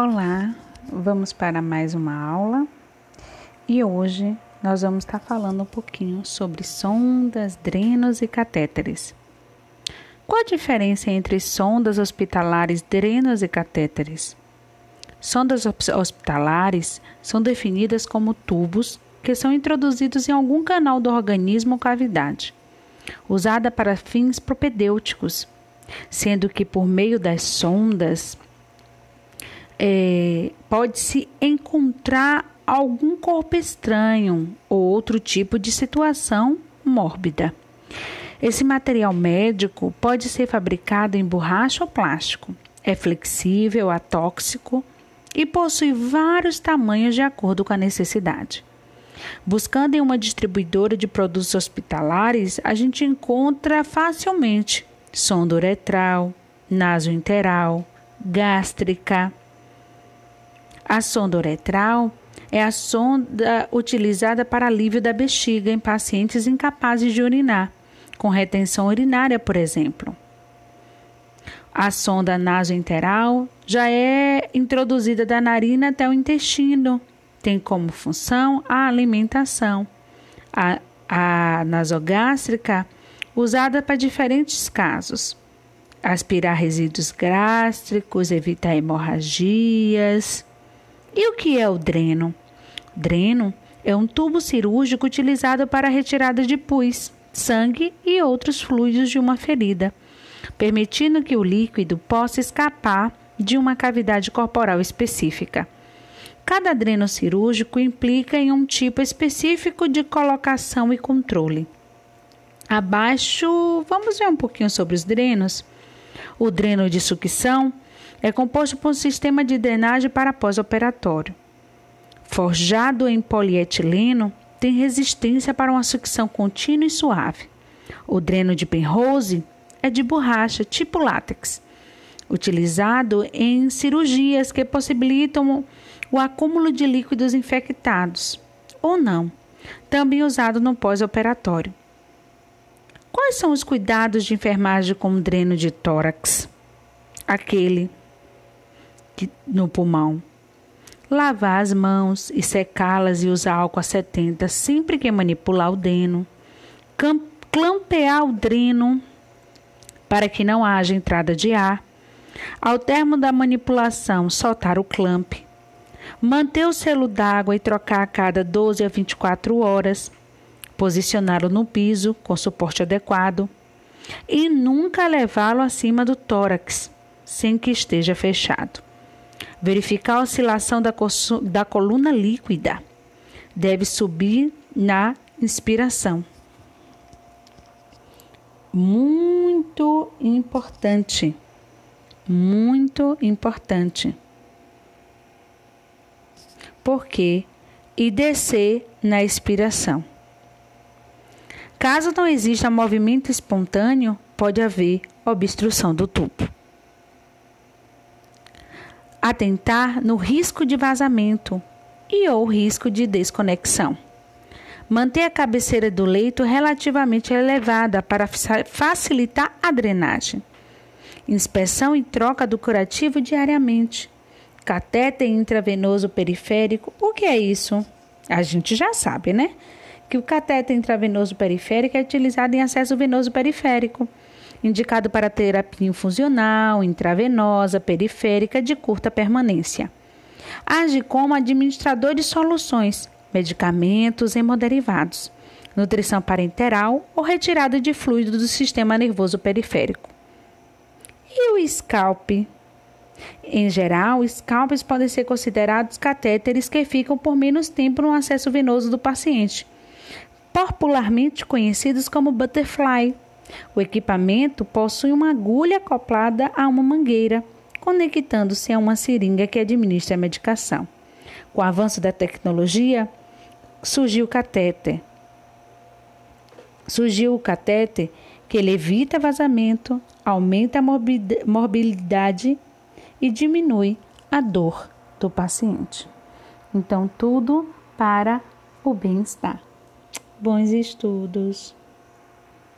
Olá, vamos para mais uma aula e hoje nós vamos estar falando um pouquinho sobre sondas, drenos e catéteres. Qual a diferença entre sondas hospitalares, drenos e catéteres? Sondas hospitalares são definidas como tubos que são introduzidos em algum canal do organismo ou cavidade, usada para fins propedêuticos, sendo que por meio das sondas é, pode-se encontrar algum corpo estranho ou outro tipo de situação mórbida. Esse material médico pode ser fabricado em borracha ou plástico, é flexível, atóxico e possui vários tamanhos de acordo com a necessidade. Buscando em uma distribuidora de produtos hospitalares, a gente encontra facilmente sonda uretral, nasointeral, gástrica, a sonda uretral é a sonda utilizada para alívio da bexiga em pacientes incapazes de urinar, com retenção urinária, por exemplo. A sonda nasointeral já é introduzida da narina até o intestino. Tem como função a alimentação. A, a nasogástrica, usada para diferentes casos. Aspirar resíduos gástricos, evitar hemorragias. E o que é o dreno? Dreno é um tubo cirúrgico utilizado para a retirada de pus, sangue e outros fluidos de uma ferida, permitindo que o líquido possa escapar de uma cavidade corporal específica. Cada dreno cirúrgico implica em um tipo específico de colocação e controle. Abaixo, vamos ver um pouquinho sobre os drenos. O dreno de sucção é composto por um sistema de drenagem para pós-operatório. Forjado em polietileno, tem resistência para uma sucção contínua e suave. O dreno de Penrose é de borracha, tipo látex, utilizado em cirurgias que possibilitam o acúmulo de líquidos infectados, ou não, também usado no pós-operatório. Quais são os cuidados de enfermagem com dreno de tórax? Aquele no pulmão. Lavar as mãos e secá-las e usar álcool a 70 sempre que manipular o dreno. Clampear o dreno para que não haja entrada de ar. Ao termo da manipulação, soltar o clamp. Manter o selo d'água e trocar a cada 12 a 24 horas. Posicioná-lo no piso com suporte adequado. E nunca levá-lo acima do tórax, sem que esteja fechado. Verificar a oscilação da, da coluna líquida. Deve subir na inspiração. Muito importante. Muito importante. Por quê? E descer na expiração. Caso não exista movimento espontâneo, pode haver obstrução do tubo atentar no risco de vazamento e ou risco de desconexão. Manter a cabeceira do leito relativamente elevada para facilitar a drenagem. Inspeção e troca do curativo diariamente. Catéter intravenoso periférico. O que é isso? A gente já sabe, né? Que o catéter intravenoso periférico é utilizado em acesso venoso periférico indicado para terapia infusional, intravenosa, periférica de curta permanência. Age como administrador de soluções, medicamentos hemoderivados, nutrição parenteral ou retirada de fluido do sistema nervoso periférico. E o scalp? Em geral, scalpes podem ser considerados catéteres que ficam por menos tempo no acesso venoso do paciente, popularmente conhecidos como butterfly o equipamento possui uma agulha acoplada a uma mangueira, conectando-se a uma seringa que administra a medicação. Com o avanço da tecnologia, surgiu o catéter. Surgiu o catéter que ele evita vazamento, aumenta a mobilidade e diminui a dor do paciente. Então, tudo para o bem-estar. Bons estudos!